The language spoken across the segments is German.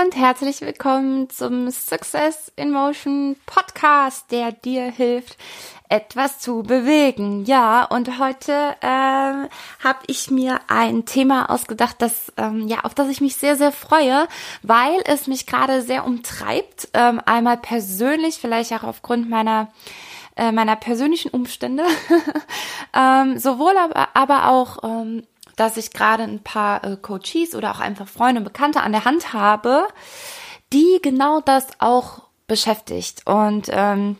und herzlich willkommen zum Success in Motion Podcast, der dir hilft, etwas zu bewegen. Ja, und heute ähm, habe ich mir ein Thema ausgedacht, das ähm, ja auf das ich mich sehr sehr freue, weil es mich gerade sehr umtreibt. Ähm, einmal persönlich, vielleicht auch aufgrund meiner äh, meiner persönlichen Umstände, ähm, sowohl aber, aber auch ähm, dass ich gerade ein paar äh, Coaches oder auch einfach Freunde und Bekannte an der Hand habe, die genau das auch beschäftigt. Und ähm,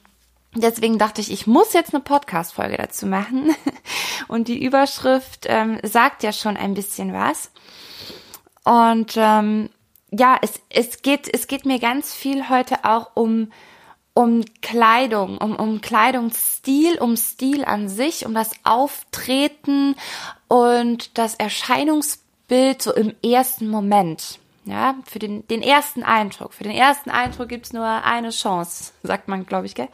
deswegen dachte ich, ich muss jetzt eine Podcast-Folge dazu machen. Und die Überschrift ähm, sagt ja schon ein bisschen was. Und ähm, ja, es, es, geht, es geht mir ganz viel heute auch um um Kleidung, um, um Kleidungsstil, um Stil an sich, um das Auftreten und das Erscheinungsbild so im ersten Moment. Ja, für den, den ersten Eindruck. Für den ersten Eindruck gibt's nur eine Chance, sagt man, glaube ich, gell?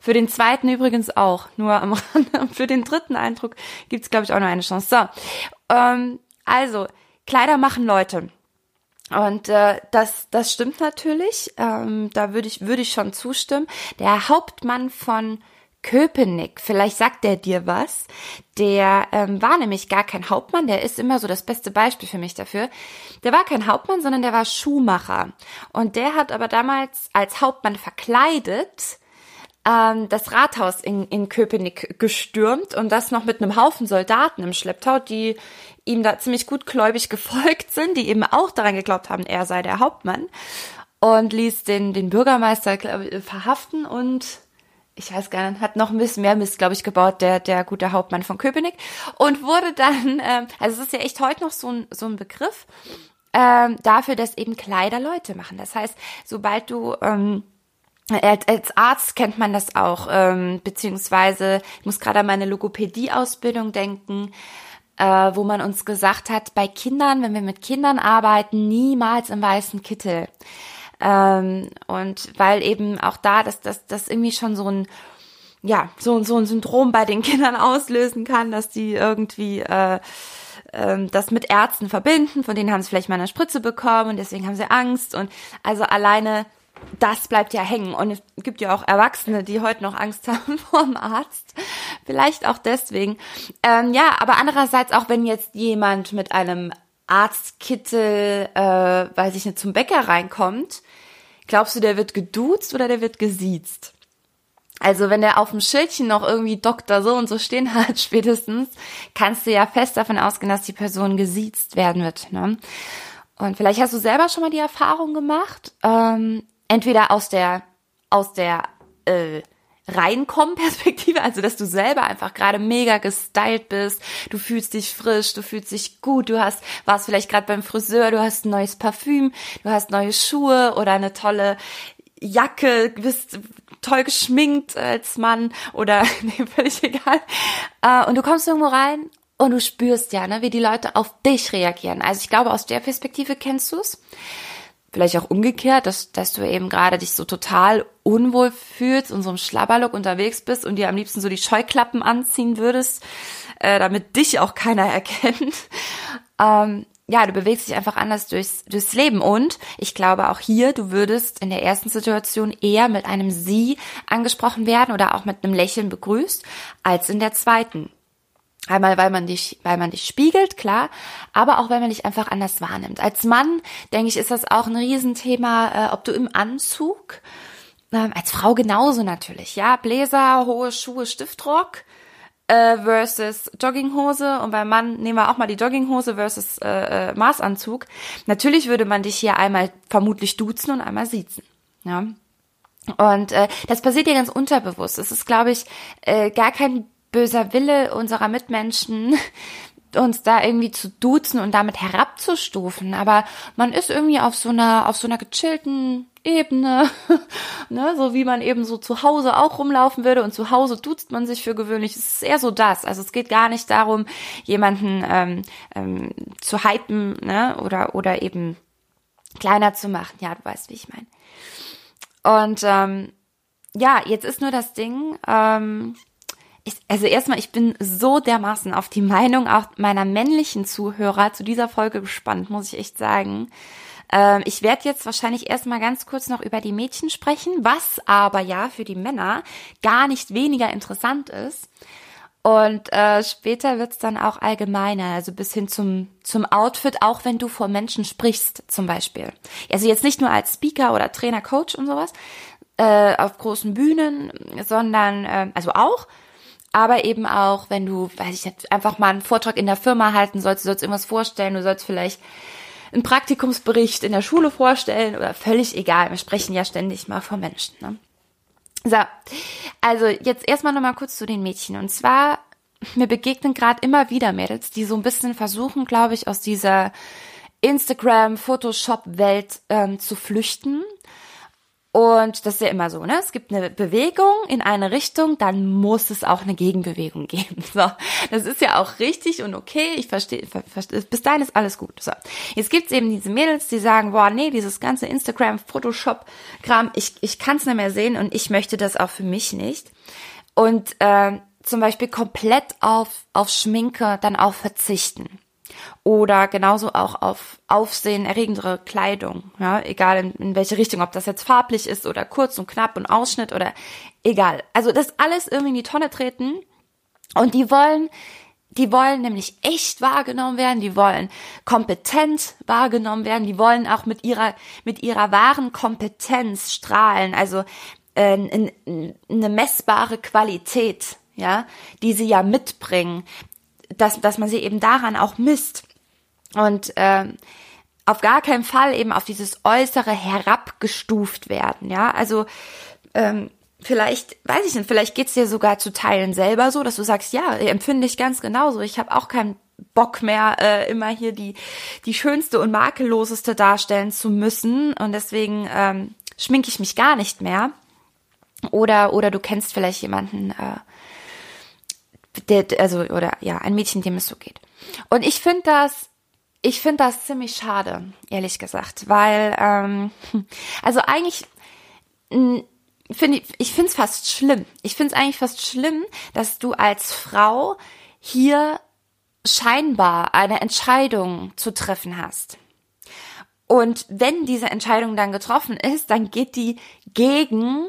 Für den zweiten übrigens auch, nur am Rande. Für den dritten Eindruck gibt's glaube ich, auch nur eine Chance. So, ähm, also, Kleider machen Leute. Und äh, das, das stimmt natürlich. Ähm, da würde ich, würde ich schon zustimmen. Der Hauptmann von Köpenick, vielleicht sagt der dir was. Der ähm, war nämlich gar kein Hauptmann, der ist immer so das beste Beispiel für mich dafür. Der war kein Hauptmann, sondern der war Schuhmacher. Und der hat aber damals als Hauptmann verkleidet ähm, das Rathaus in, in Köpenick gestürmt und das noch mit einem Haufen Soldaten im Schlepptau, die ihm da ziemlich gut gläubig gefolgt sind, die eben auch daran geglaubt haben, er sei der Hauptmann und ließ den, den Bürgermeister verhaften und ich weiß gar nicht, hat noch ein bisschen mehr Mist, glaube ich, gebaut, der, der gute Hauptmann von Köpenick und wurde dann, ähm, also es ist ja echt heute noch so ein, so ein Begriff, ähm, dafür, dass eben Kleider Leute machen. Das heißt, sobald du ähm, als, Arzt kennt man das auch, ähm, beziehungsweise ich muss gerade an meine Logopädie-Ausbildung denken, äh, wo man uns gesagt hat, bei Kindern, wenn wir mit Kindern arbeiten, niemals im weißen Kittel. Ähm, und weil eben auch da, dass das, das irgendwie schon so ein ja, so, so ein Syndrom bei den Kindern auslösen kann, dass die irgendwie äh, ähm, das mit Ärzten verbinden, von denen haben sie vielleicht mal eine Spritze bekommen und deswegen haben sie Angst und also alleine das bleibt ja hängen. Und es gibt ja auch Erwachsene, die heute noch Angst haben vor dem Arzt. Vielleicht auch deswegen. Ähm, ja, aber andererseits auch, wenn jetzt jemand mit einem Arztkittel, äh, weiß ich nicht, zum Bäcker reinkommt, glaubst du, der wird geduzt oder der wird gesiezt? Also wenn der auf dem Schildchen noch irgendwie Doktor so und so stehen hat, spätestens, kannst du ja fest davon ausgehen, dass die Person gesiezt werden wird. Ne? Und vielleicht hast du selber schon mal die Erfahrung gemacht, ähm, entweder aus der, aus der äh, Reinkommen-Perspektive, also dass du selber einfach gerade mega gestylt bist, du fühlst dich frisch, du fühlst dich gut, du hast, warst vielleicht gerade beim Friseur, du hast ein neues Parfüm, du hast neue Schuhe oder eine tolle Jacke, bist toll geschminkt als Mann oder nee, völlig egal. Äh, und du kommst irgendwo rein und du spürst ja, ne, wie die Leute auf dich reagieren. Also ich glaube, aus der Perspektive kennst du's vielleicht auch umgekehrt, dass, dass du eben gerade dich so total unwohl fühlst und so im Schlabberlook unterwegs bist und dir am liebsten so die Scheuklappen anziehen würdest, äh, damit dich auch keiner erkennt. Ähm, ja, du bewegst dich einfach anders durchs, durchs Leben und ich glaube auch hier, du würdest in der ersten Situation eher mit einem Sie angesprochen werden oder auch mit einem Lächeln begrüßt, als in der zweiten. Einmal, weil man dich, weil man dich spiegelt, klar, aber auch, weil man dich einfach anders wahrnimmt. Als Mann, denke ich, ist das auch ein Riesenthema, äh, ob du im Anzug, ähm, als Frau genauso natürlich, ja, Bläser, hohe Schuhe, Stiftrock, äh, versus Jogginghose und beim Mann nehmen wir auch mal die Jogginghose versus äh, äh, Maßanzug. Natürlich würde man dich hier einmal vermutlich duzen und einmal siezen, ja. Und äh, das passiert dir ganz unterbewusst. Es ist, glaube ich, äh, gar kein böser Wille unserer Mitmenschen, uns da irgendwie zu duzen und damit herabzustufen, aber man ist irgendwie auf so einer auf so einer gechillten Ebene, ne, so wie man eben so zu Hause auch rumlaufen würde und zu Hause duzt man sich für gewöhnlich. Es ist eher so das. Also es geht gar nicht darum, jemanden ähm, ähm, zu hypen, ne, oder oder eben kleiner zu machen. Ja, du weißt, wie ich meine. Und ähm, ja, jetzt ist nur das Ding. Ähm, ich, also erstmal, ich bin so dermaßen auf die Meinung auch meiner männlichen Zuhörer zu dieser Folge gespannt, muss ich echt sagen. Ähm, ich werde jetzt wahrscheinlich erstmal ganz kurz noch über die Mädchen sprechen, was aber ja für die Männer gar nicht weniger interessant ist. Und äh, später wird's dann auch allgemeiner, also bis hin zum, zum Outfit, auch wenn du vor Menschen sprichst, zum Beispiel. Also jetzt nicht nur als Speaker oder Trainer, Coach und sowas, äh, auf großen Bühnen, sondern, äh, also auch, aber eben auch, wenn du, weiß ich nicht, einfach mal einen Vortrag in der Firma halten sollst, du sollst irgendwas vorstellen, du sollst vielleicht einen Praktikumsbericht in der Schule vorstellen oder völlig egal. Wir sprechen ja ständig mal von Menschen. Ne? So, also jetzt erstmal nochmal kurz zu den Mädchen. Und zwar, mir begegnen gerade immer wieder Mädels, die so ein bisschen versuchen, glaube ich, aus dieser Instagram, Photoshop-Welt ähm, zu flüchten und das ist ja immer so, ne? Es gibt eine Bewegung in eine Richtung, dann muss es auch eine Gegenbewegung geben. So, das ist ja auch richtig und okay. Ich verstehe, verstehe bis dahin ist alles gut. So, jetzt gibt's eben diese Mädels, die sagen, boah, nee, dieses ganze Instagram, Photoshop-Kram, ich ich kann's nicht mehr sehen und ich möchte das auch für mich nicht. Und äh, zum Beispiel komplett auf auf Schminke dann auch verzichten oder genauso auch auf aufsehenerregendere Kleidung, ja, egal in, in welche Richtung, ob das jetzt farblich ist oder kurz und knapp und Ausschnitt oder egal. Also das alles irgendwie in die Tonne treten. Und die wollen die wollen nämlich echt wahrgenommen werden, die wollen kompetent wahrgenommen werden, die wollen auch mit ihrer mit ihrer wahren Kompetenz strahlen, also äh, eine messbare Qualität, ja, die sie ja mitbringen dass, dass man sie eben daran auch misst. Und ähm, auf gar keinen Fall eben auf dieses Äußere herabgestuft werden, ja. Also ähm, vielleicht, weiß ich nicht, vielleicht geht's dir sogar zu Teilen selber so, dass du sagst, ja, empfinde ich ganz genauso. Ich habe auch keinen Bock mehr, äh, immer hier die, die schönste und makelloseste darstellen zu müssen. Und deswegen ähm, schminke ich mich gar nicht mehr. Oder, oder du kennst vielleicht jemanden, äh, der, also, oder ja, ein Mädchen, dem es so geht. Und ich finde das, ich finde das ziemlich schade, ehrlich gesagt, weil, ähm, also eigentlich, finde ich, ich finde es fast schlimm. Ich finde es eigentlich fast schlimm, dass du als Frau hier scheinbar eine Entscheidung zu treffen hast. Und wenn diese Entscheidung dann getroffen ist, dann geht die gegen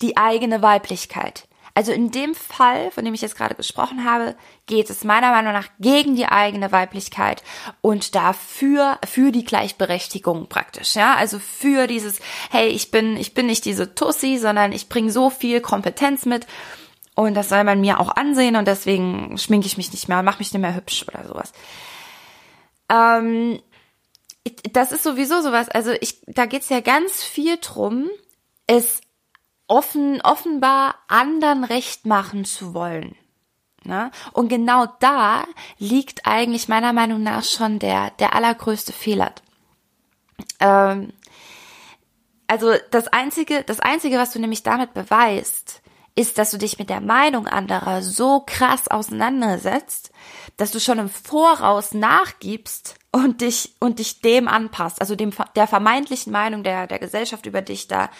die eigene Weiblichkeit. Also in dem Fall, von dem ich jetzt gerade gesprochen habe, geht es meiner Meinung nach gegen die eigene Weiblichkeit und dafür für die Gleichberechtigung praktisch, ja, also für dieses hey, ich bin ich bin nicht diese Tussi, sondern ich bringe so viel Kompetenz mit und das soll man mir auch ansehen und deswegen schminke ich mich nicht mehr, mache mich nicht mehr hübsch oder sowas. Ähm, das ist sowieso sowas, also ich da geht's ja ganz viel drum, es offen, offenbar anderen recht machen zu wollen. Ne? Und genau da liegt eigentlich meiner Meinung nach schon der, der allergrößte Fehler. Ähm, also das einzige, das einzige, was du nämlich damit beweist, ist, dass du dich mit der Meinung anderer so krass auseinandersetzt, dass du schon im Voraus nachgibst und dich, und dich dem anpasst, also dem, der vermeintlichen Meinung der, der Gesellschaft über dich da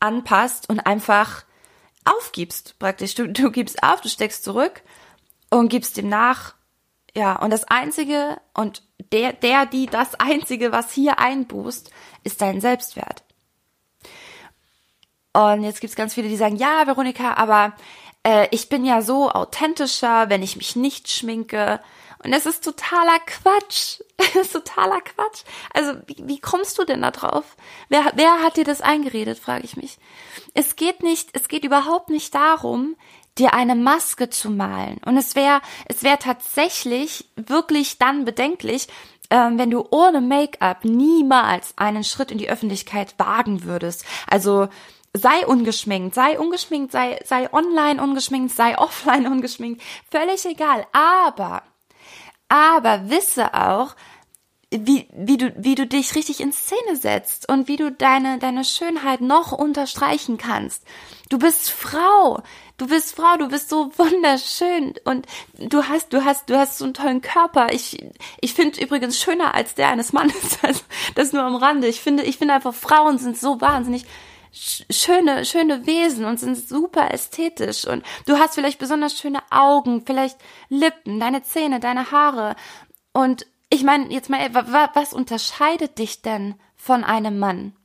anpasst und einfach aufgibst, praktisch. Du, du gibst auf, du steckst zurück und gibst dem nach. Ja, und das Einzige und der, der, die, das Einzige, was hier einbußt, ist dein Selbstwert. Und jetzt gibt's ganz viele, die sagen, ja, Veronika, aber äh, ich bin ja so authentischer, wenn ich mich nicht schminke. Und es ist totaler Quatsch. Es ist totaler Quatsch. Also, wie, wie kommst du denn da drauf? Wer, wer hat dir das eingeredet, frage ich mich. Es geht nicht, es geht überhaupt nicht darum, dir eine Maske zu malen. Und es wäre, es wäre tatsächlich wirklich dann bedenklich, ähm, wenn du ohne Make-up niemals einen Schritt in die Öffentlichkeit wagen würdest. Also, sei ungeschminkt, sei ungeschminkt, sei, sei online ungeschminkt, sei offline ungeschminkt, völlig egal. Aber aber wisse auch, wie, wie du, wie du dich richtig in Szene setzt und wie du deine, deine Schönheit noch unterstreichen kannst. Du bist Frau. Du bist Frau, du bist so wunderschön und du hast, du hast, du hast so einen tollen Körper. Ich, ich finde übrigens schöner als der eines Mannes. Das nur am Rande. Ich finde, ich finde einfach Frauen sind so wahnsinnig schöne, schöne Wesen und sind super ästhetisch und du hast vielleicht besonders schöne Augen, vielleicht Lippen, deine Zähne, deine Haare und ich meine, jetzt mal, was unterscheidet dich denn von einem Mann?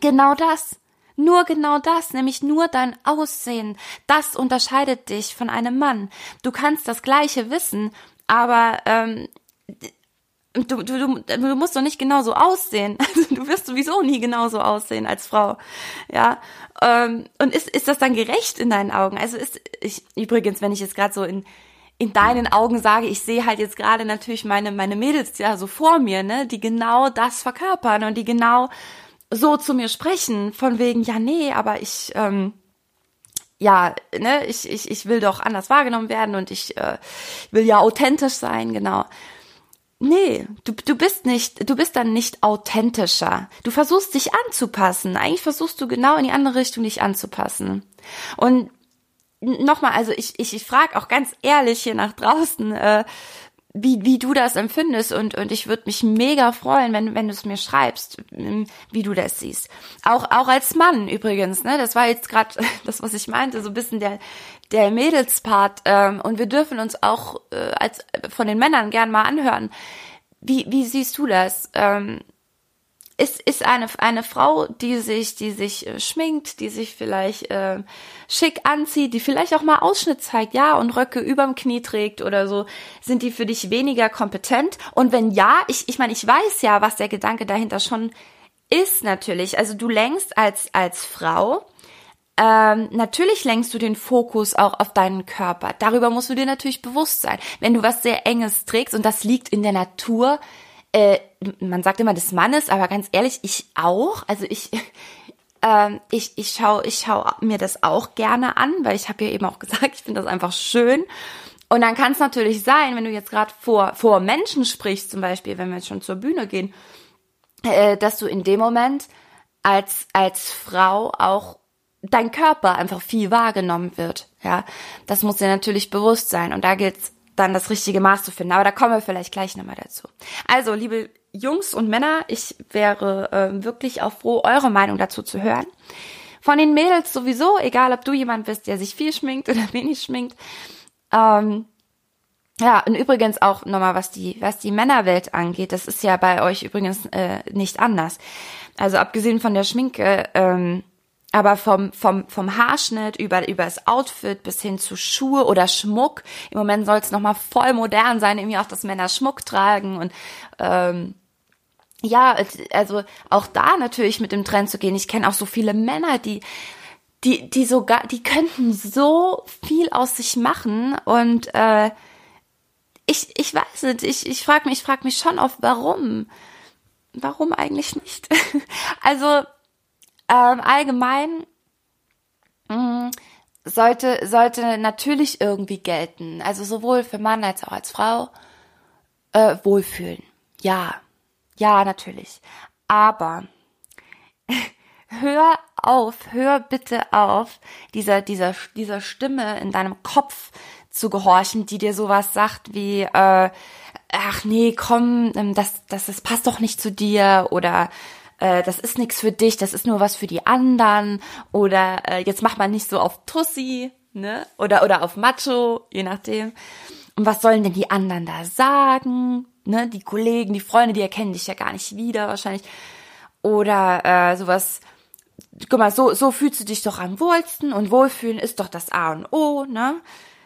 Genau das. Nur genau das, nämlich nur dein Aussehen, das unterscheidet dich von einem Mann. Du kannst das gleiche wissen, aber ähm, du, du, du, du musst doch nicht genauso aussehen. Also du wirst sowieso nie genauso aussehen als Frau. Ja. Ähm, und ist, ist das dann gerecht in deinen Augen? Also ist, ich, übrigens, wenn ich jetzt gerade so in, in deinen Augen sage, ich sehe halt jetzt gerade natürlich meine, meine Mädels ja so vor mir, ne, die genau das verkörpern und die genau so zu mir sprechen, von wegen, ja, nee, aber ich, ähm, ja, ne, ich, ich, ich will doch anders wahrgenommen werden und ich äh, will ja authentisch sein, genau. Nee, du, du bist nicht, du bist dann nicht authentischer. Du versuchst dich anzupassen. Eigentlich versuchst du genau in die andere Richtung dich anzupassen. Und nochmal, also ich, ich, ich frage auch ganz ehrlich hier nach draußen, äh, wie, wie du das empfindest und, und ich würde mich mega freuen, wenn, wenn du es mir schreibst, ähm, wie du das siehst. Auch, auch als Mann übrigens, ne? Das war jetzt gerade das, was ich meinte, so ein bisschen der, der Mädelspart. Ähm, und wir dürfen uns auch äh, als von den Männern gern mal anhören. Wie, wie siehst du das? Ähm, ist, ist eine, eine Frau, die sich, die sich äh, schminkt, die sich vielleicht äh, schick anzieht, die vielleicht auch mal Ausschnitt zeigt, ja, und Röcke überm Knie trägt oder so, sind die für dich weniger kompetent? Und wenn ja, ich, ich meine, ich weiß ja, was der Gedanke dahinter schon ist natürlich. Also du lenkst als, als Frau, ähm, natürlich lenkst du den Fokus auch auf deinen Körper. Darüber musst du dir natürlich bewusst sein. Wenn du was sehr Enges trägst, und das liegt in der Natur, äh, man sagt immer des Mannes, aber ganz ehrlich, ich auch. Also ich, ähm, ich, ich schaue ich schau mir das auch gerne an, weil ich habe ja eben auch gesagt, ich finde das einfach schön. Und dann kann es natürlich sein, wenn du jetzt gerade vor, vor Menschen sprichst, zum Beispiel, wenn wir jetzt schon zur Bühne gehen, äh, dass du in dem Moment als, als Frau auch dein Körper einfach viel wahrgenommen wird. Ja, das muss dir natürlich bewusst sein. Und da gilt's dann das richtige Maß zu finden. Aber da kommen wir vielleicht gleich nochmal dazu. Also, liebe Jungs und Männer, ich wäre äh, wirklich auch froh, eure Meinung dazu zu hören. Von den Mädels sowieso, egal ob du jemand bist, der sich viel schminkt oder wenig schminkt. Ähm, ja, und übrigens auch nochmal, was die, was die Männerwelt angeht, das ist ja bei euch übrigens äh, nicht anders. Also abgesehen von der Schminke, ähm, aber vom, vom, vom Haarschnitt über, über das Outfit bis hin zu Schuhe oder Schmuck. Im Moment soll es nochmal voll modern sein, irgendwie auch, dass Männer Schmuck tragen und ähm, ja, also auch da natürlich mit dem Trend zu gehen. Ich kenne auch so viele Männer, die die die sogar die könnten so viel aus sich machen und äh, ich ich weiß nicht, ich ich frage mich ich frage mich schon oft warum warum eigentlich nicht? also ähm, allgemein mh, mm, sollte, sollte natürlich irgendwie gelten. Also sowohl für Mann als auch als Frau. Äh, wohlfühlen. Ja. Ja, natürlich. Aber hör auf, hör bitte auf, dieser, dieser, dieser Stimme in deinem Kopf zu gehorchen, die dir sowas sagt wie, äh, ach nee, komm, ähm, das, das, das passt doch nicht zu dir oder äh, das ist nichts für dich, das ist nur was für die anderen oder äh, jetzt mach mal nicht so auf Tussi, ne? Oder oder auf Macho, je nachdem. Und was sollen denn die anderen da sagen? Ne? Die Kollegen, die Freunde, die erkennen dich ja gar nicht wieder wahrscheinlich. Oder äh, sowas, guck mal, so, so fühlst du dich doch am wohlsten und Wohlfühlen ist doch das A und O, ne?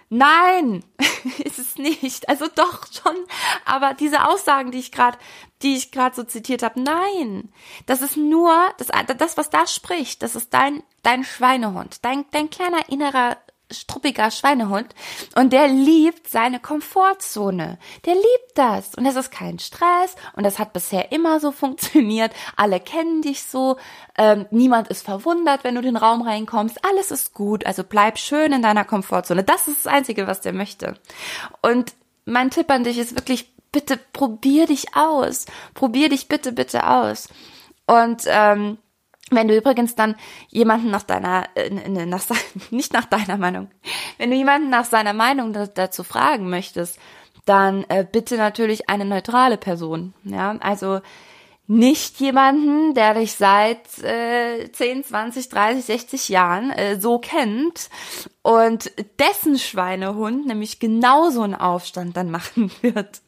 Nein, ist es nicht. Also doch schon, aber diese Aussagen, die ich gerade, die ich gerade so zitiert habe, nein, das ist nur das, das, was da spricht. Das ist dein dein Schweinehund, dein dein kleiner innerer struppiger Schweinehund und der liebt seine Komfortzone. Der liebt das und es ist kein Stress und das hat bisher immer so funktioniert. Alle kennen dich so, ähm, niemand ist verwundert, wenn du den Raum reinkommst. Alles ist gut, also bleib schön in deiner Komfortzone. Das ist das Einzige, was der möchte. Und mein Tipp an dich ist wirklich, bitte probier dich aus. Probier dich bitte, bitte aus. Und ähm, wenn du übrigens dann jemanden nach deiner, äh, nach, nicht nach deiner Meinung, wenn du jemanden nach seiner Meinung dazu fragen möchtest, dann äh, bitte natürlich eine neutrale Person. Ja, also nicht jemanden, der dich seit äh, 10, 20, 30, 60 Jahren äh, so kennt und dessen Schweinehund nämlich genauso einen Aufstand dann machen wird.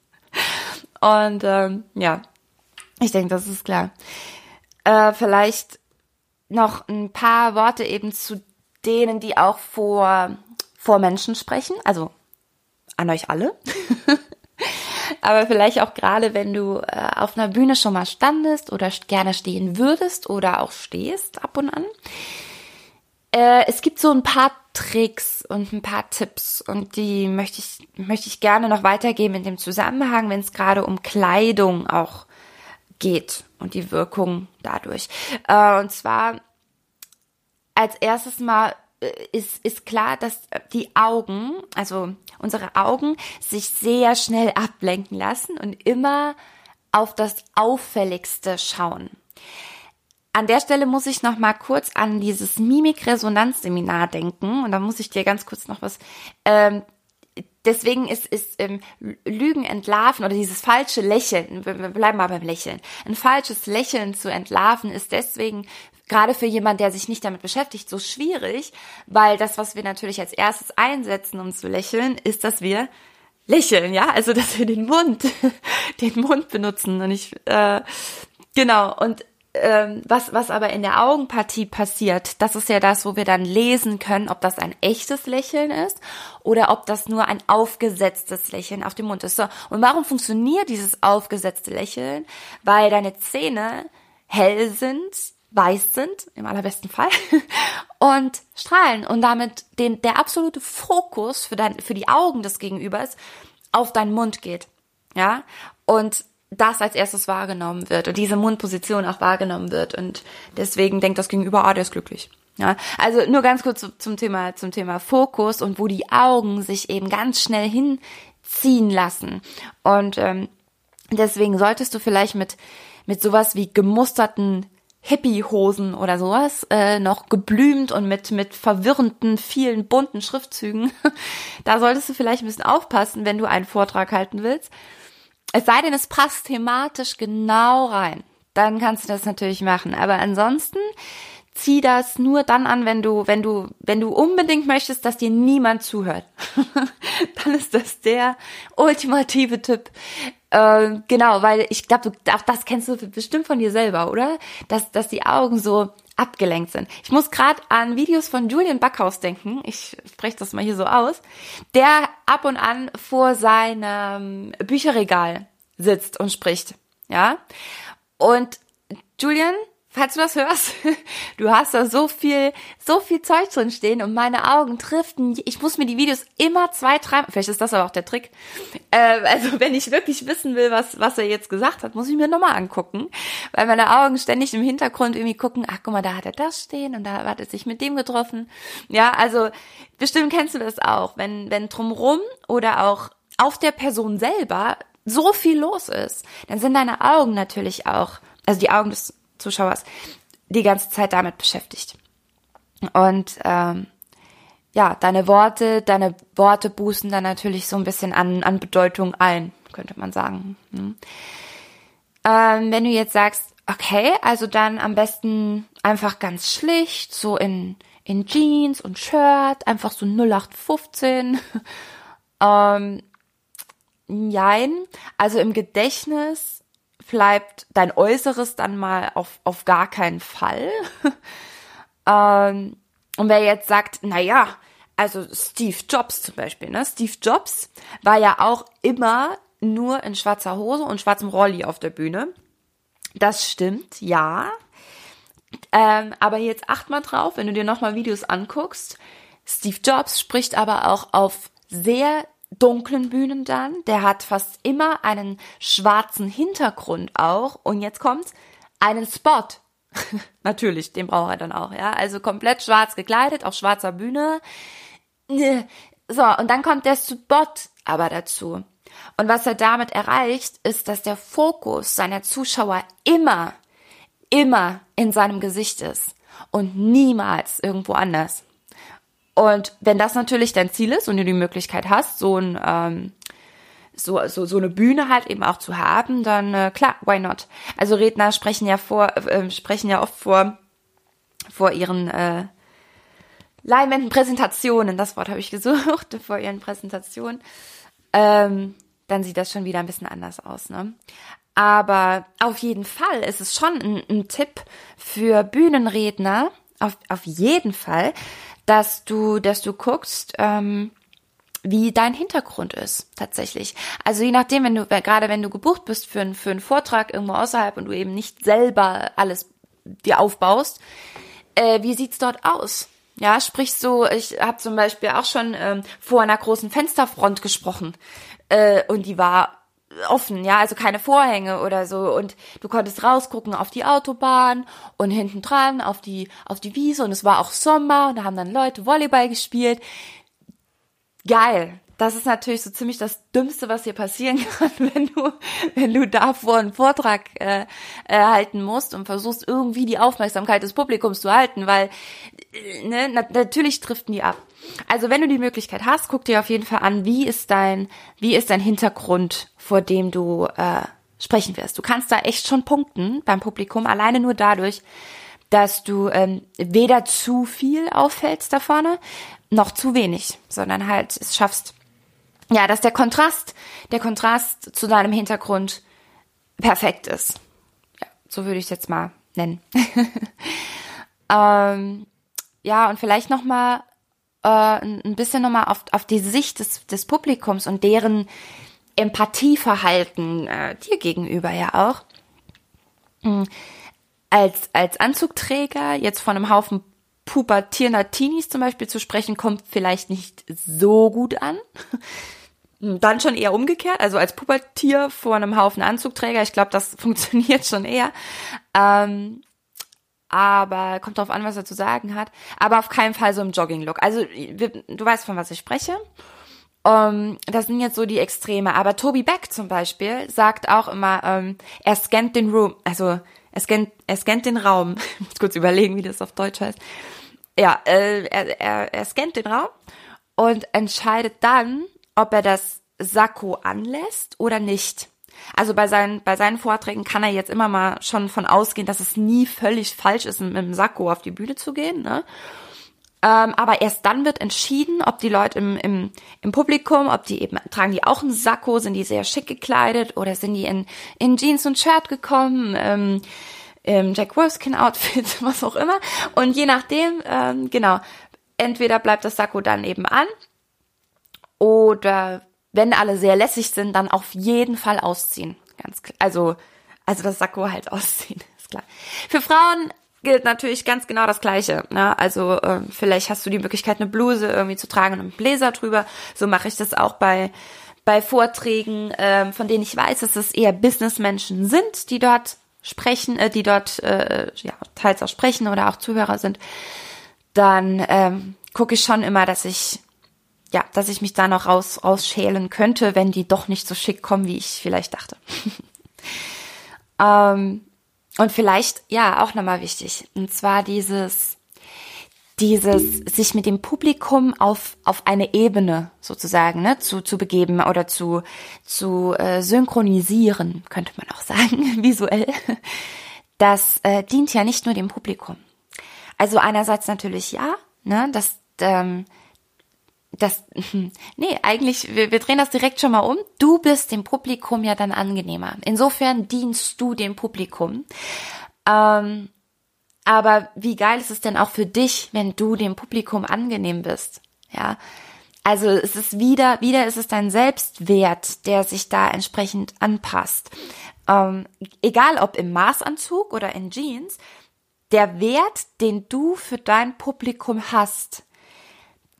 Und ähm, ja, Ich denke, das ist klar. Äh, vielleicht noch ein paar Worte eben zu denen, die auch vor, vor Menschen sprechen. Also an euch alle. Aber vielleicht auch gerade, wenn du äh, auf einer Bühne schon mal standest oder gerne stehen würdest oder auch stehst ab und an. Äh, es gibt so ein paar Tricks und ein paar Tipps und die möchte ich, möchte ich gerne noch weitergeben in dem Zusammenhang, wenn es gerade um Kleidung auch geht und die Wirkung dadurch. Äh, und zwar als erstes mal äh, ist, ist klar, dass die Augen, also unsere Augen, sich sehr schnell ablenken lassen und immer auf das Auffälligste schauen. An der Stelle muss ich noch mal kurz an dieses Mimikresonanzseminar denken und da muss ich dir ganz kurz noch was. Ähm, deswegen ist, ist ähm, Lügen entlarven oder dieses falsche Lächeln, wir bleiben mal beim Lächeln, ein falsches Lächeln zu entlarven ist deswegen gerade für jemand, der sich nicht damit beschäftigt, so schwierig, weil das, was wir natürlich als erstes einsetzen, um zu lächeln, ist, dass wir lächeln, ja, also dass wir den Mund, den Mund benutzen. Und ich äh, genau. Und ähm, was, was aber in der Augenpartie passiert, das ist ja das, wo wir dann lesen können, ob das ein echtes Lächeln ist oder ob das nur ein aufgesetztes Lächeln auf dem Mund ist. So, und warum funktioniert dieses aufgesetzte Lächeln? Weil deine Zähne hell sind, weiß sind, im allerbesten Fall, und strahlen und damit den, der absolute Fokus für dein, für die Augen des Gegenübers auf deinen Mund geht. Ja, und das als erstes wahrgenommen wird und diese Mundposition auch wahrgenommen wird und deswegen denkt das Gegenüber, ah, der ist glücklich. Ja, also nur ganz kurz zum Thema, zum Thema Fokus und wo die Augen sich eben ganz schnell hinziehen lassen. Und ähm, deswegen solltest du vielleicht mit, mit sowas wie gemusterten Hippie-Hosen oder sowas, äh, noch geblümt und mit, mit verwirrenden, vielen bunten Schriftzügen. da solltest du vielleicht ein bisschen aufpassen, wenn du einen Vortrag halten willst. Es sei denn, es passt thematisch genau rein. Dann kannst du das natürlich machen. Aber ansonsten zieh das nur dann an, wenn du, wenn du, wenn du unbedingt möchtest, dass dir niemand zuhört. dann ist das der ultimative Tipp. Äh, genau, weil ich glaube, auch das kennst du bestimmt von dir selber, oder? Dass, dass die Augen so abgelenkt sind. Ich muss gerade an Videos von Julian Backhaus denken. Ich spreche das mal hier so aus. Der ab und an vor seinem Bücherregal sitzt und spricht. Ja. Und Julian falls du das hörst, du hast da so viel, so viel Zeug drin stehen und meine Augen driften. Ich muss mir die Videos immer zwei, drei, vielleicht ist das aber auch der Trick. Äh, also wenn ich wirklich wissen will, was, was er jetzt gesagt hat, muss ich mir nochmal angucken, weil meine Augen ständig im Hintergrund irgendwie gucken, ach guck mal, da hat er das stehen und da hat er sich mit dem getroffen. Ja, also bestimmt kennst du das auch, wenn, wenn drumrum oder auch auf der Person selber so viel los ist, dann sind deine Augen natürlich auch, also die Augen des Zuschauers die ganze Zeit damit beschäftigt. Und ähm, ja, deine Worte, deine Worte bußen dann natürlich so ein bisschen an, an Bedeutung ein, könnte man sagen. Hm. Ähm, wenn du jetzt sagst, okay, also dann am besten einfach ganz schlicht, so in, in Jeans und Shirt, einfach so 0815. ähm, nein, also im Gedächtnis bleibt dein Äußeres dann mal auf, auf gar keinen Fall. ähm, und wer jetzt sagt, na ja, also Steve Jobs zum Beispiel, ne? Steve Jobs war ja auch immer nur in schwarzer Hose und schwarzem Rolli auf der Bühne. Das stimmt, ja. Ähm, aber jetzt acht mal drauf, wenn du dir nochmal Videos anguckst. Steve Jobs spricht aber auch auf sehr dunklen Bühnen dann. Der hat fast immer einen schwarzen Hintergrund auch. Und jetzt kommt's, einen Spot. Natürlich, den braucht er dann auch, ja. Also komplett schwarz gekleidet, auf schwarzer Bühne. So, und dann kommt der Spot aber dazu. Und was er damit erreicht, ist, dass der Fokus seiner Zuschauer immer, immer in seinem Gesicht ist und niemals irgendwo anders. Und wenn das natürlich dein Ziel ist und du die Möglichkeit hast, so ein ähm, so, so, so eine Bühne halt eben auch zu haben, dann äh, klar, why not? Also Redner sprechen ja vor, äh, sprechen ja oft vor, vor ihren äh, Leinwändenpräsentationen, das Wort habe ich gesucht, vor ihren Präsentationen. Ähm, dann sieht das schon wieder ein bisschen anders aus, ne? Aber auf jeden Fall ist es schon ein, ein Tipp für Bühnenredner, auf, auf jeden Fall, dass du, dass du guckst, ähm, wie dein Hintergrund ist tatsächlich. Also je nachdem, wenn du gerade wenn du gebucht bist für, einen für einen Vortrag irgendwo außerhalb und du eben nicht selber alles dir aufbaust, äh, wie sieht's dort aus? Ja, sprich so, ich habe zum Beispiel auch schon ähm, vor einer großen Fensterfront gesprochen äh, und die war offen, ja, also keine Vorhänge oder so und du konntest rausgucken auf die Autobahn und hinten dran auf die auf die Wiese und es war auch Sommer und da haben dann Leute Volleyball gespielt. Geil. Das ist natürlich so ziemlich das Dümmste, was hier passieren kann, wenn du, wenn du davor einen Vortrag äh, äh, halten musst und versuchst irgendwie die Aufmerksamkeit des Publikums zu halten, weil äh, ne, na, natürlich driften die ab. Also wenn du die Möglichkeit hast, guck dir auf jeden Fall an, wie ist dein, wie ist dein Hintergrund, vor dem du äh, sprechen wirst. Du kannst da echt schon punkten beim Publikum, alleine nur dadurch, dass du ähm, weder zu viel auffällst da vorne, noch zu wenig, sondern halt es schaffst, ja, dass der Kontrast, der Kontrast zu deinem Hintergrund perfekt ist. Ja, so würde ich es jetzt mal nennen. ähm, ja, und vielleicht noch mal äh, ein bisschen noch mal auf, auf die Sicht des, des Publikums und deren Empathieverhalten äh, dir gegenüber ja auch. Mhm. Als, als Anzugträger jetzt von einem Haufen pubertierender Teenies zum Beispiel zu sprechen, kommt vielleicht nicht so gut an. Dann schon eher umgekehrt, also als Pubertier vor einem Haufen Anzugträger. Ich glaube, das funktioniert schon eher. Ähm, aber kommt darauf an, was er zu sagen hat. Aber auf keinen Fall so im Jogging-Look. Also du weißt, von was ich spreche. Um, ähm, das sind jetzt so die Extreme. Aber Toby Beck zum Beispiel sagt auch immer, ähm, er scannt den Room, also er scannt, er scannt den Raum. Ich muss kurz überlegen, wie das auf Deutsch heißt. Ja, äh, er, er, er scannt den Raum und entscheidet dann, ob er das Sakko anlässt oder nicht. Also bei seinen, bei seinen Vorträgen kann er jetzt immer mal schon von ausgehen, dass es nie völlig falsch ist, mit dem Sakko auf die Bühne zu gehen. Ne? Ähm, aber erst dann wird entschieden, ob die Leute im, im, im Publikum, ob die eben, tragen die auch einen Sakko, sind die sehr schick gekleidet oder sind die in, in Jeans und Shirt gekommen, ähm, im Jack Wolfskin Outfit, was auch immer. Und je nachdem, ähm, genau, entweder bleibt das Sakko dann eben an oder wenn alle sehr lässig sind, dann auf jeden Fall ausziehen. Ganz klar. Also, also das Sakko halt ausziehen, ist klar. Für Frauen gilt natürlich ganz genau das Gleiche. Ne? Also äh, vielleicht hast du die Möglichkeit, eine Bluse irgendwie zu tragen und einen Bläser drüber. So mache ich das auch bei bei Vorträgen, äh, von denen ich weiß, dass es eher Businessmenschen sind, die dort sprechen, äh, die dort äh, ja teils auch sprechen oder auch Zuhörer sind. Dann ähm, gucke ich schon immer, dass ich ja, dass ich mich da noch raus, rausschälen könnte, wenn die doch nicht so schick kommen, wie ich vielleicht dachte. ähm, und vielleicht, ja, auch nochmal wichtig. Und zwar dieses, dieses, sich mit dem Publikum auf, auf eine Ebene sozusagen, ne, zu, zu begeben oder zu, zu äh, synchronisieren, könnte man auch sagen, visuell. Das äh, dient ja nicht nur dem Publikum. Also einerseits natürlich ja, ne, das, ähm, das, nee, eigentlich, wir, wir drehen das direkt schon mal um. Du bist dem Publikum ja dann angenehmer. Insofern dienst du dem Publikum. Ähm, aber wie geil ist es denn auch für dich, wenn du dem Publikum angenehm bist? Ja. Also es ist wieder, wieder ist es dein Selbstwert, der sich da entsprechend anpasst. Ähm, egal ob im Maßanzug oder in Jeans, der Wert, den du für dein Publikum hast,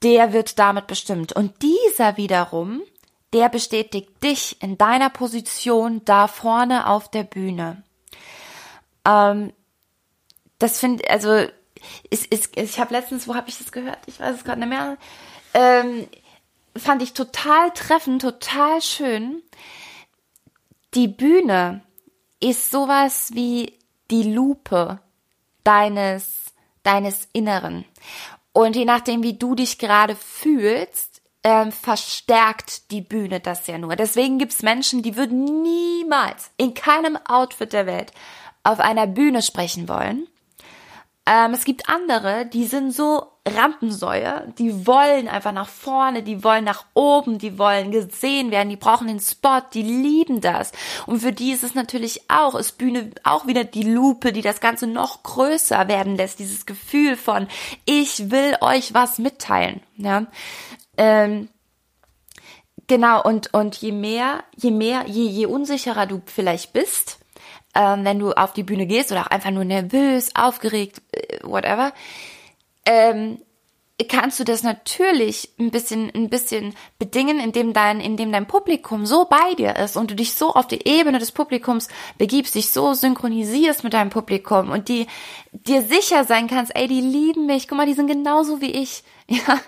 der wird damit bestimmt. Und dieser wiederum, der bestätigt dich in deiner Position da vorne auf der Bühne. Ähm, das finde also ist, ist, ich habe letztens, wo habe ich das gehört? Ich weiß es gerade nicht mehr. Ähm, fand ich total treffend, total schön. Die Bühne ist sowas wie die Lupe deines deines Inneren. Und je nachdem, wie du dich gerade fühlst, ähm, verstärkt die Bühne das ja nur. Deswegen gibt's Menschen, die würden niemals in keinem Outfit der Welt auf einer Bühne sprechen wollen. Ähm, es gibt andere, die sind so Rampensäue, die wollen einfach nach vorne, die wollen nach oben, die wollen gesehen werden, die brauchen den Spot, die lieben das. Und für die ist es natürlich auch, ist Bühne auch wieder die Lupe, die das Ganze noch größer werden lässt, dieses Gefühl von, ich will euch was mitteilen, ja. Ähm, genau, und, und je mehr, je mehr, je, je unsicherer du vielleicht bist, ähm, wenn du auf die Bühne gehst oder auch einfach nur nervös, aufgeregt, äh, whatever, ähm, kannst du das natürlich ein bisschen, ein bisschen bedingen, indem dein, indem dein Publikum so bei dir ist und du dich so auf die Ebene des Publikums begibst, dich so synchronisierst mit deinem Publikum und die dir sicher sein kannst, ey, die lieben mich, guck mal, die sind genauso wie ich, ja,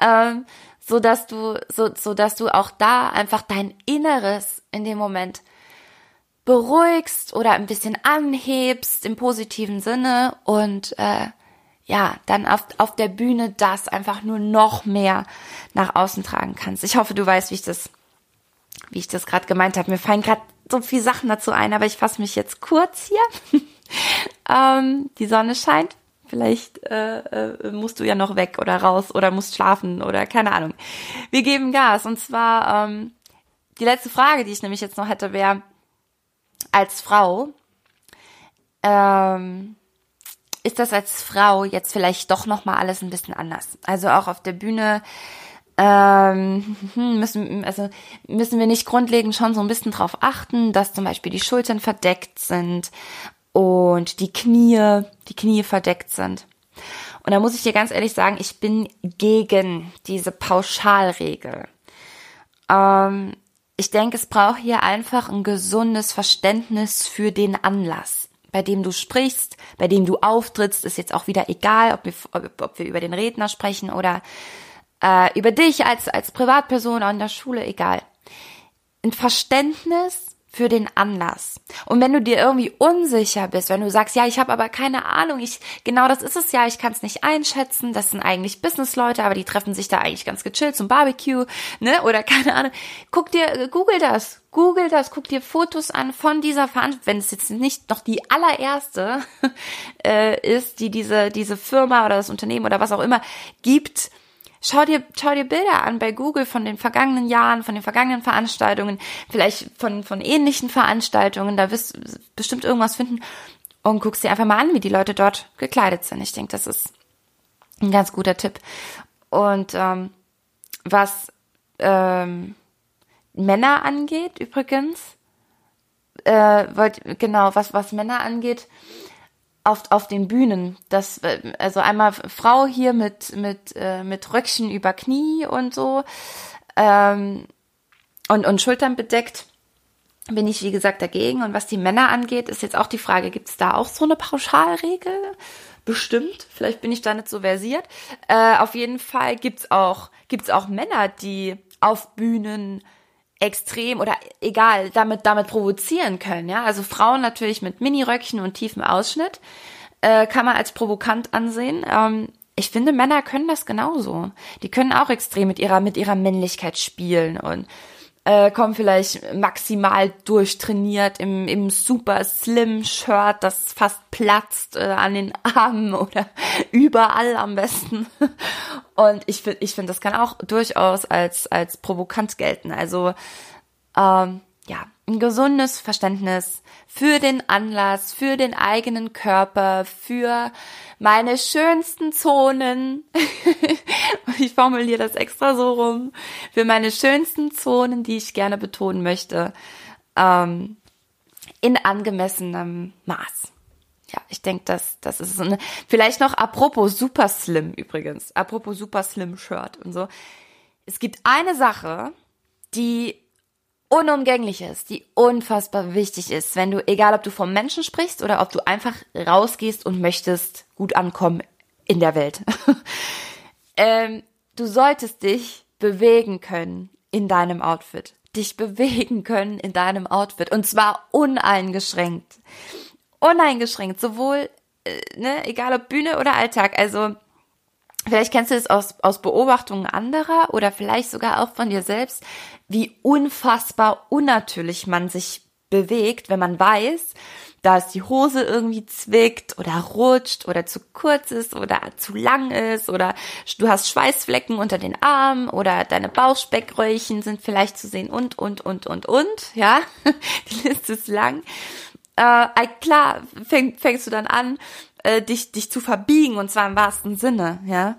ähm, so dass du, so, so dass du auch da einfach dein Inneres in dem Moment beruhigst oder ein bisschen anhebst im positiven Sinne und äh, ja, dann auf, auf der Bühne das einfach nur noch mehr nach außen tragen kannst. Ich hoffe, du weißt, wie ich das, wie ich das gerade gemeint habe. Mir fallen gerade so viele Sachen dazu ein, aber ich fasse mich jetzt kurz hier. ähm, die Sonne scheint. Vielleicht äh, äh, musst du ja noch weg oder raus oder musst schlafen oder keine Ahnung. Wir geben Gas. Und zwar ähm, die letzte Frage, die ich nämlich jetzt noch hätte, wäre als Frau. Ähm, ist das als Frau jetzt vielleicht doch noch mal alles ein bisschen anders. Also auch auf der Bühne ähm, hm, müssen also müssen wir nicht grundlegend schon so ein bisschen drauf achten, dass zum Beispiel die Schultern verdeckt sind und die Knie die Knie verdeckt sind. Und da muss ich dir ganz ehrlich sagen, ich bin gegen diese Pauschalregel. Ähm, ich denke, es braucht hier einfach ein gesundes Verständnis für den Anlass bei dem du sprichst, bei dem du auftrittst, ist jetzt auch wieder egal, ob wir, ob, wir über den Redner sprechen oder äh, über dich als, als Privatperson an der Schule, egal. Ein Verständnis für den Anlass. Und wenn du dir irgendwie unsicher bist, wenn du sagst, ja, ich habe aber keine Ahnung, ich genau das ist es ja, ich kann es nicht einschätzen, das sind eigentlich Businessleute, aber die treffen sich da eigentlich ganz gechillt zum Barbecue, ne? Oder keine Ahnung. Guck dir Google das. Google das, guck dir Fotos an von dieser Veranstaltung, wenn es jetzt nicht noch die allererste äh, ist, die diese diese Firma oder das Unternehmen oder was auch immer gibt, Schau dir, schau dir Bilder an bei Google von den vergangenen Jahren, von den vergangenen Veranstaltungen, vielleicht von, von ähnlichen Veranstaltungen, da wirst du bestimmt irgendwas finden und guckst dir einfach mal an, wie die Leute dort gekleidet sind. Ich denke, das ist ein ganz guter Tipp. Und ähm, was ähm, Männer angeht, übrigens, äh, wollt, genau, was, was Männer angeht, auf, auf den Bühnen. Das, also einmal Frau hier mit, mit, äh, mit Röckchen über Knie und so ähm, und, und Schultern bedeckt bin ich, wie gesagt, dagegen. Und was die Männer angeht, ist jetzt auch die Frage, gibt es da auch so eine Pauschalregel? Bestimmt. Vielleicht bin ich da nicht so versiert. Äh, auf jeden Fall gibt's auch, gibt's auch Männer, die auf Bühnen extrem oder egal damit damit provozieren können ja. Also Frauen natürlich mit Miniröckchen und tiefem Ausschnitt äh, kann man als provokant ansehen. Ähm, ich finde Männer können das genauso. Die können auch extrem mit ihrer mit ihrer Männlichkeit spielen und äh, kommen vielleicht maximal durchtrainiert im, im super slim Shirt, das fast platzt äh, an den Armen oder überall am besten. Und ich finde, ich finde, das kann auch durchaus als, als provokant gelten. Also, ähm, ja, ein gesundes Verständnis für den Anlass, für den eigenen Körper, für meine schönsten Zonen. ich formuliere das extra so rum. Für meine schönsten Zonen, die ich gerne betonen möchte. Ähm, in angemessenem Maß. Ja, ich denke, das, das ist so eine, vielleicht noch apropos Super Slim übrigens. Apropos Super Slim Shirt und so. Es gibt eine Sache, die unumgänglich ist, die unfassbar wichtig ist, wenn du, egal ob du vom Menschen sprichst oder ob du einfach rausgehst und möchtest gut ankommen in der Welt. ähm, du solltest dich bewegen können in deinem Outfit. Dich bewegen können in deinem Outfit. Und zwar uneingeschränkt. Uneingeschränkt. Sowohl, äh, ne, egal ob Bühne oder Alltag. Also, Vielleicht kennst du es aus, aus Beobachtungen anderer oder vielleicht sogar auch von dir selbst, wie unfassbar unnatürlich man sich bewegt, wenn man weiß, dass die Hose irgendwie zwickt oder rutscht oder zu kurz ist oder zu lang ist oder du hast Schweißflecken unter den Armen oder deine Bauchspeckröllchen sind vielleicht zu sehen und, und, und, und, und, ja, die Liste ist lang. Äh, klar, fäng, fängst du dann an, äh, dich, dich zu verbiegen und zwar im wahrsten Sinne, ja.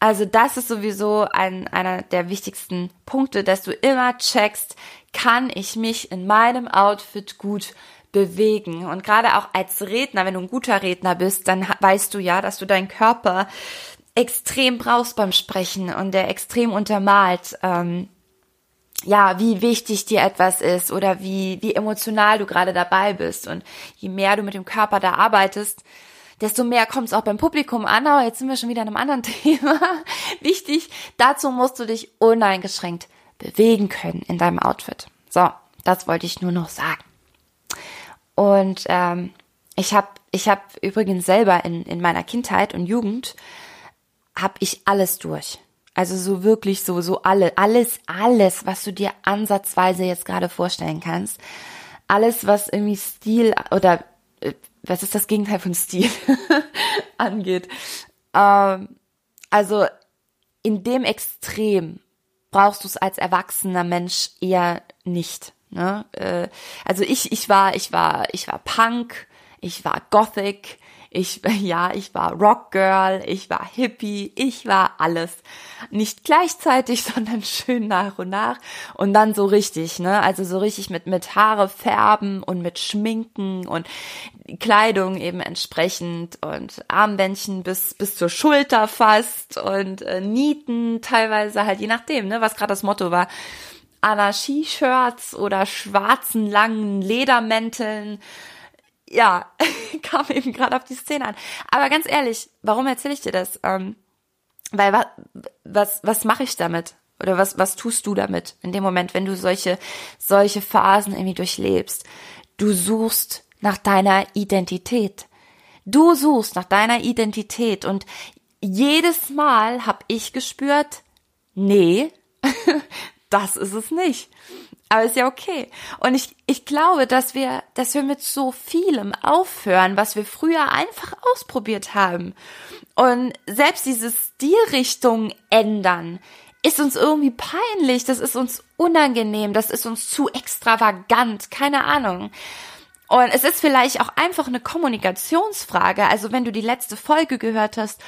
Also das ist sowieso ein, einer der wichtigsten Punkte, dass du immer checkst, kann ich mich in meinem Outfit gut bewegen. Und gerade auch als Redner, wenn du ein guter Redner bist, dann weißt du ja, dass du deinen Körper extrem brauchst beim Sprechen und der extrem untermalt, ähm, ja, wie wichtig dir etwas ist oder wie, wie emotional du gerade dabei bist. Und je mehr du mit dem Körper da arbeitest, desto mehr kommt es auch beim Publikum an. Aber jetzt sind wir schon wieder in einem anderen Thema. Wichtig, dazu musst du dich uneingeschränkt bewegen können in deinem Outfit. So, das wollte ich nur noch sagen. Und ähm, ich habe ich hab übrigens selber in, in meiner Kindheit und Jugend, habe ich alles durch. Also so wirklich so, so alle, alles, alles, was du dir ansatzweise jetzt gerade vorstellen kannst. Alles, was irgendwie Stil oder äh, was ist das Gegenteil von Stil angeht. Ähm, also in dem Extrem brauchst du es als erwachsener Mensch eher nicht. Ne? Äh, also ich, ich war, ich war, ich war Punk, ich war Gothic, ich, ja, ich war Rockgirl, ich war Hippie, ich war alles. Nicht gleichzeitig, sondern schön nach und nach. Und dann so richtig, ne? Also so richtig mit, mit Haare färben und mit Schminken und Kleidung eben entsprechend und Armbändchen bis, bis zur Schulter fast und äh, Nieten teilweise halt, je nachdem, ne? Was gerade das Motto war. Anarchie-Shirts oder schwarzen langen Ledermänteln ja, kam eben gerade auf die Szene an. Aber ganz ehrlich, warum erzähle ich dir das? Ähm, weil was, was, was mache ich damit? Oder was, was tust du damit in dem Moment, wenn du solche, solche Phasen irgendwie durchlebst? Du suchst nach deiner Identität. Du suchst nach deiner Identität und jedes Mal habe ich gespürt, nee, das ist es nicht. Aber ist ja okay. Und ich, ich glaube, dass wir, dass wir mit so vielem aufhören, was wir früher einfach ausprobiert haben. Und selbst diese Stilrichtung ändern, ist uns irgendwie peinlich, das ist uns unangenehm, das ist uns zu extravagant, keine Ahnung. Und es ist vielleicht auch einfach eine Kommunikationsfrage. Also wenn du die letzte Folge gehört hast,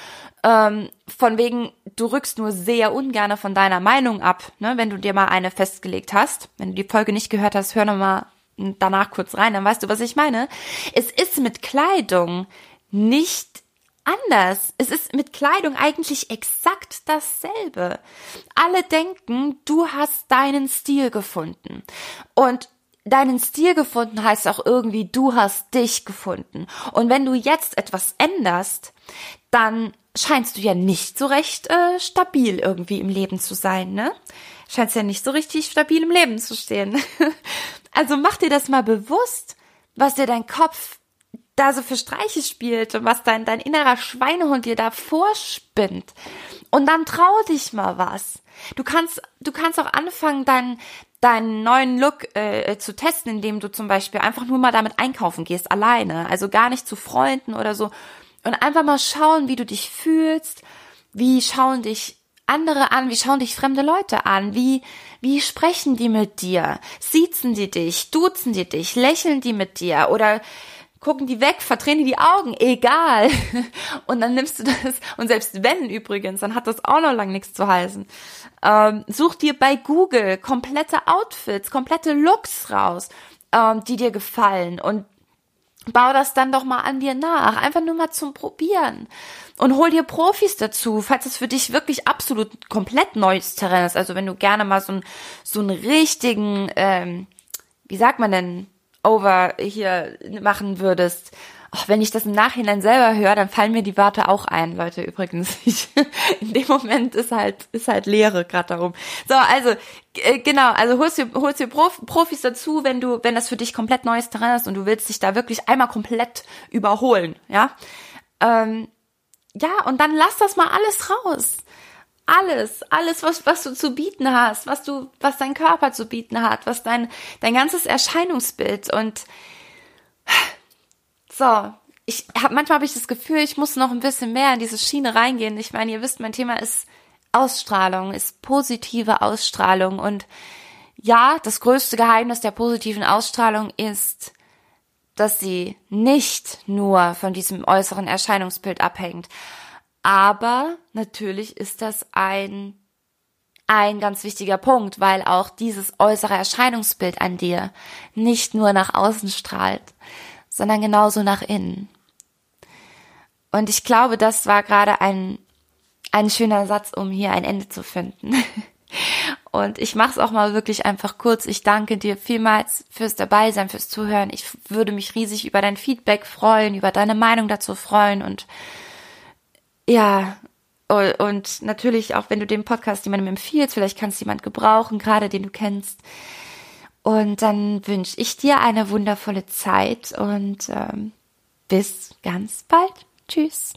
ähm, von wegen, du rückst nur sehr ungern von deiner Meinung ab, ne, wenn du dir mal eine festgelegt hast. Wenn du die Folge nicht gehört hast, hör nochmal danach kurz rein, dann weißt du, was ich meine. Es ist mit Kleidung nicht anders. Es ist mit Kleidung eigentlich exakt dasselbe. Alle denken, du hast deinen Stil gefunden. Und deinen Stil gefunden heißt auch irgendwie, du hast dich gefunden. Und wenn du jetzt etwas änderst, dann scheinst du ja nicht so recht äh, stabil irgendwie im Leben zu sein, ne? Scheinst ja nicht so richtig stabil im Leben zu stehen. also mach dir das mal bewusst, was dir dein Kopf da so für Streiche spielt und was dein, dein innerer Schweinehund dir da vorspinnt. Und dann trau dich mal was. Du kannst, du kannst auch anfangen, deinen, deinen neuen Look äh, zu testen, indem du zum Beispiel einfach nur mal damit einkaufen gehst, alleine. Also gar nicht zu Freunden oder so. Und einfach mal schauen, wie du dich fühlst, wie schauen dich andere an, wie schauen dich fremde Leute an, wie, wie sprechen die mit dir, siezen die dich, duzen die dich, lächeln die mit dir oder gucken die weg, verdrehen die die Augen, egal. Und dann nimmst du das, und selbst wenn übrigens, dann hat das auch noch lang nichts zu heißen. Ähm, such dir bei Google komplette Outfits, komplette Looks raus, ähm, die dir gefallen und bau das dann doch mal an dir nach. Einfach nur mal zum Probieren. Und hol dir Profis dazu, falls es für dich wirklich absolut komplett neues Terrain ist. Also wenn du gerne mal so, ein, so einen richtigen, ähm, wie sagt man denn, over hier machen würdest. Ach, wenn ich das im Nachhinein selber höre, dann fallen mir die Wörter auch ein, Leute, übrigens. Ich, in dem Moment ist halt, ist halt Leere gerade darum. So, also, äh, genau, also holst dir, holst dir Prof, Profis dazu, wenn du, wenn das für dich komplett neues Terrain ist und du willst dich da wirklich einmal komplett überholen, ja. Ähm, ja, und dann lass das mal alles raus alles, alles, was, was du zu bieten hast, was du, was dein Körper zu bieten hat, was dein, dein ganzes Erscheinungsbild und So, ich habe manchmal habe ich das Gefühl, ich muss noch ein bisschen mehr in diese Schiene reingehen. Ich meine, ihr wisst, mein Thema ist Ausstrahlung, ist positive Ausstrahlung und ja, das größte Geheimnis der positiven Ausstrahlung ist, dass sie nicht nur von diesem äußeren Erscheinungsbild abhängt. Aber natürlich ist das ein, ein ganz wichtiger Punkt, weil auch dieses äußere Erscheinungsbild an dir nicht nur nach außen strahlt, sondern genauso nach innen. Und ich glaube, das war gerade ein, ein schöner Satz, um hier ein Ende zu finden. Und ich mache es auch mal wirklich einfach kurz. Ich danke dir vielmals fürs Dabeisein, fürs Zuhören. Ich würde mich riesig über dein Feedback freuen, über deine Meinung dazu freuen und ja, und natürlich auch, wenn du den Podcast jemandem empfiehlst, vielleicht kannst du jemand gebrauchen, gerade den du kennst. Und dann wünsche ich dir eine wundervolle Zeit und ähm, bis ganz bald. Tschüss.